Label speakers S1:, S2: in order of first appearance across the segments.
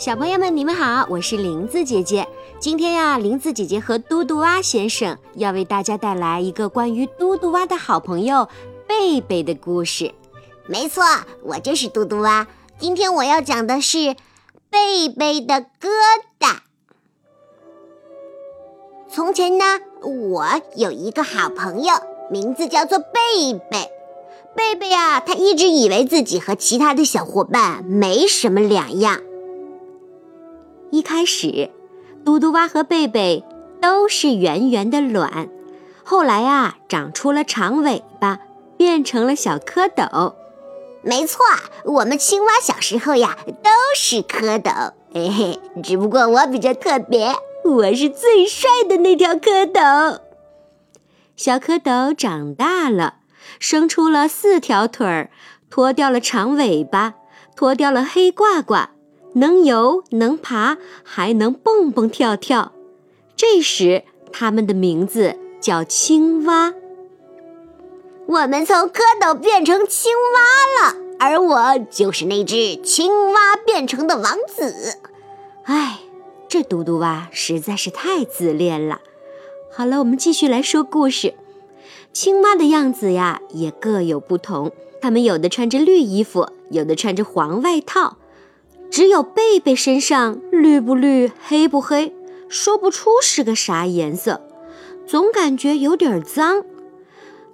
S1: 小朋友们，你们好，我是林子姐姐。今天呀，林子姐姐和嘟嘟蛙先生要为大家带来一个关于嘟嘟蛙的好朋友贝贝的故事。
S2: 没错，我就是嘟嘟蛙。今天我要讲的是贝贝的疙瘩。从前呢，我有一个好朋友，名字叫做贝贝。贝贝啊，他一直以为自己和其他的小伙伴没什么两样。
S1: 一开始，嘟嘟蛙和贝贝都是圆圆的卵，后来呀，长出了长尾巴，变成了小蝌蚪。
S2: 没错，我们青蛙小时候呀都是蝌蚪，嘿嘿，只不过我比较特别，我是最帅的那条蝌蚪。
S1: 小蝌蚪长大了。生出了四条腿儿，脱掉了长尾巴，脱掉了黑褂褂，能游能爬，还能蹦蹦跳跳。这时，它们的名字叫青蛙。
S2: 我们从蝌蚪变成青蛙了，而我就是那只青蛙变成的王子。
S1: 唉，这嘟嘟蛙实在是太自恋了。好了，我们继续来说故事。青蛙的样子呀，也各有不同。它们有的穿着绿衣服，有的穿着黄外套。只有贝贝身上绿不绿、黑不黑，说不出是个啥颜色，总感觉有点脏。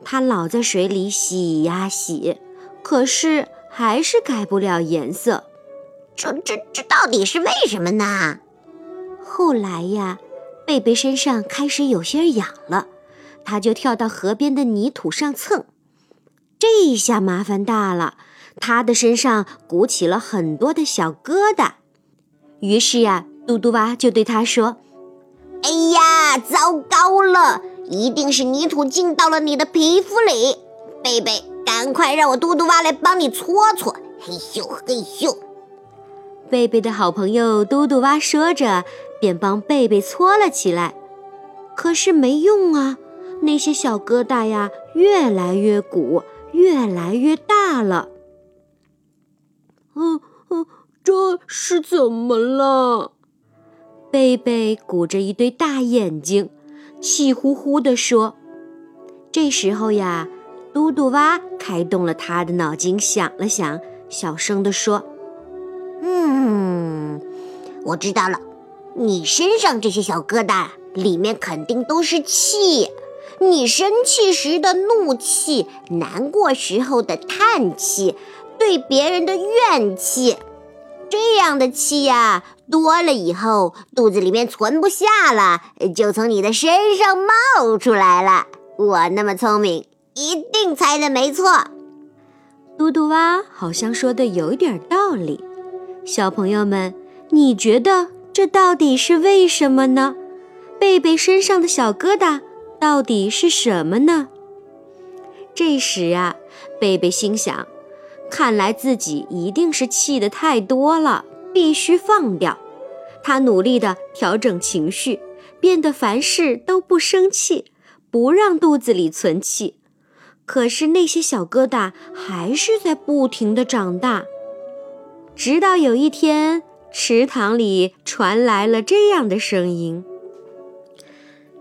S1: 它老在水里洗呀洗，可是还是改不了颜色。
S2: 这、这、这到底是为什么呢？
S1: 后来呀，贝贝身上开始有些痒了。他就跳到河边的泥土上蹭，这一下麻烦大了，他的身上鼓起了很多的小疙瘩。于是呀，嘟嘟蛙就对他说：“
S2: 哎呀，糟糕了，一定是泥土进到了你的皮肤里。贝贝，赶快让我嘟嘟蛙来帮你搓搓。”嘿咻嘿咻，
S1: 贝贝的好朋友嘟嘟蛙说着，便帮贝贝搓了起来。可是没用啊。那些小疙瘩呀，越来越鼓，越来越大了。
S3: 嗯嗯，这是怎么了？
S1: 贝贝鼓着一对大眼睛，气呼呼地说：“这时候呀，嘟嘟蛙开动了他的脑筋，想了想，小声地说：‘
S2: 嗯，我知道了，你身上这些小疙瘩里面肯定都是气。’”你生气时的怒气，难过时候的叹气，对别人的怨气，这样的气呀多了以后，肚子里面存不下了，就从你的身上冒出来了。我那么聪明，一定猜的没错。
S1: 嘟嘟蛙好像说的有点道理。小朋友们，你觉得这到底是为什么呢？贝贝身上的小疙瘩。到底是什么呢？这时啊，贝贝心想：看来自己一定是气得太多了，必须放掉。他努力地调整情绪，变得凡事都不生气，不让肚子里存气。可是那些小疙瘩还是在不停地长大。直到有一天，池塘里传来了这样的声音。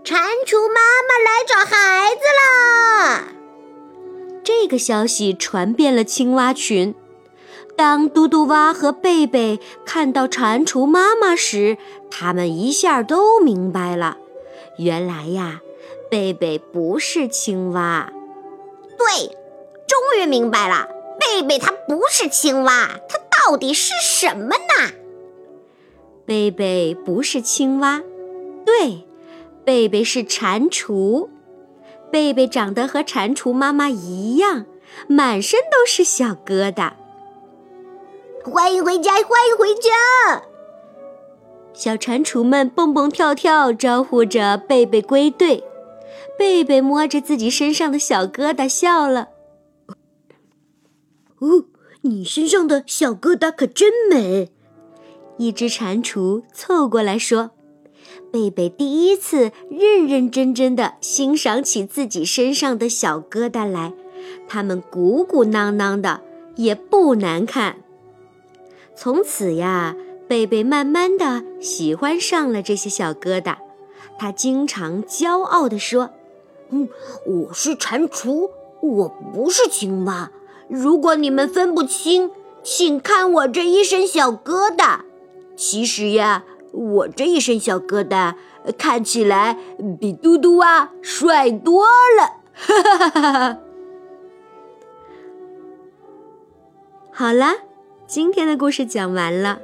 S2: 蟾蜍妈妈来找孩子啦！
S1: 这个消息传遍了青蛙群。当嘟嘟蛙和贝贝看到蟾蜍妈妈时，他们一下都明白了。原来呀，贝贝不是青蛙。
S2: 对，终于明白了，贝贝它不是青蛙，它到底是什么呢？
S1: 贝贝不是青蛙，对。贝贝是蟾蜍，贝贝长得和蟾蜍妈妈一样，满身都是小疙瘩。
S2: 欢迎回家，欢迎回家！
S1: 小蟾蜍们蹦蹦跳跳，招呼着贝贝归队。贝贝摸着自己身上的小疙瘩，笑了。
S3: 哦，你身上的小疙瘩可真美！
S1: 一只蟾蜍凑过来说。贝贝第一次认认真真的欣赏起自己身上的小疙瘩来，它们鼓鼓囊囊的，也不难看。从此呀，贝贝慢慢的喜欢上了这些小疙瘩。他经常骄傲地说：“
S2: 嗯，我是蟾蜍，我不是青蛙。如果你们分不清，请看我这一身小疙瘩。其实呀，我这一身小疙瘩看起来比嘟嘟蛙帅多了。”哈哈哈哈哈！
S1: 好啦，今天的故事讲完了。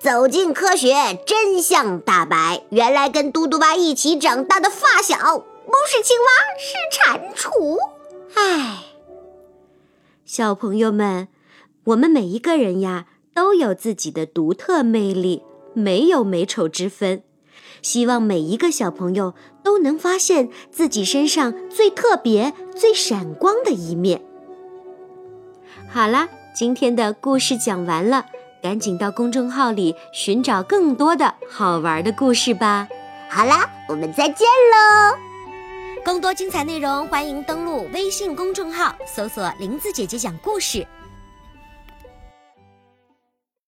S2: 走进科学，真相大白。原来跟嘟嘟蛙一起长大的发小不是青蛙，是蟾蜍。唉，
S1: 小朋友们，我们每一个人呀，都有自己的独特魅力，没有美丑之分。希望每一个小朋友都能发现自己身上最特别、最闪光的一面。好啦，今天的故事讲完了，赶紧到公众号里寻找更多的好玩的故事吧。
S2: 好啦，我们再见喽！
S1: 更多精彩内容，欢迎登录微信公众号，搜索“林子姐姐讲故事”。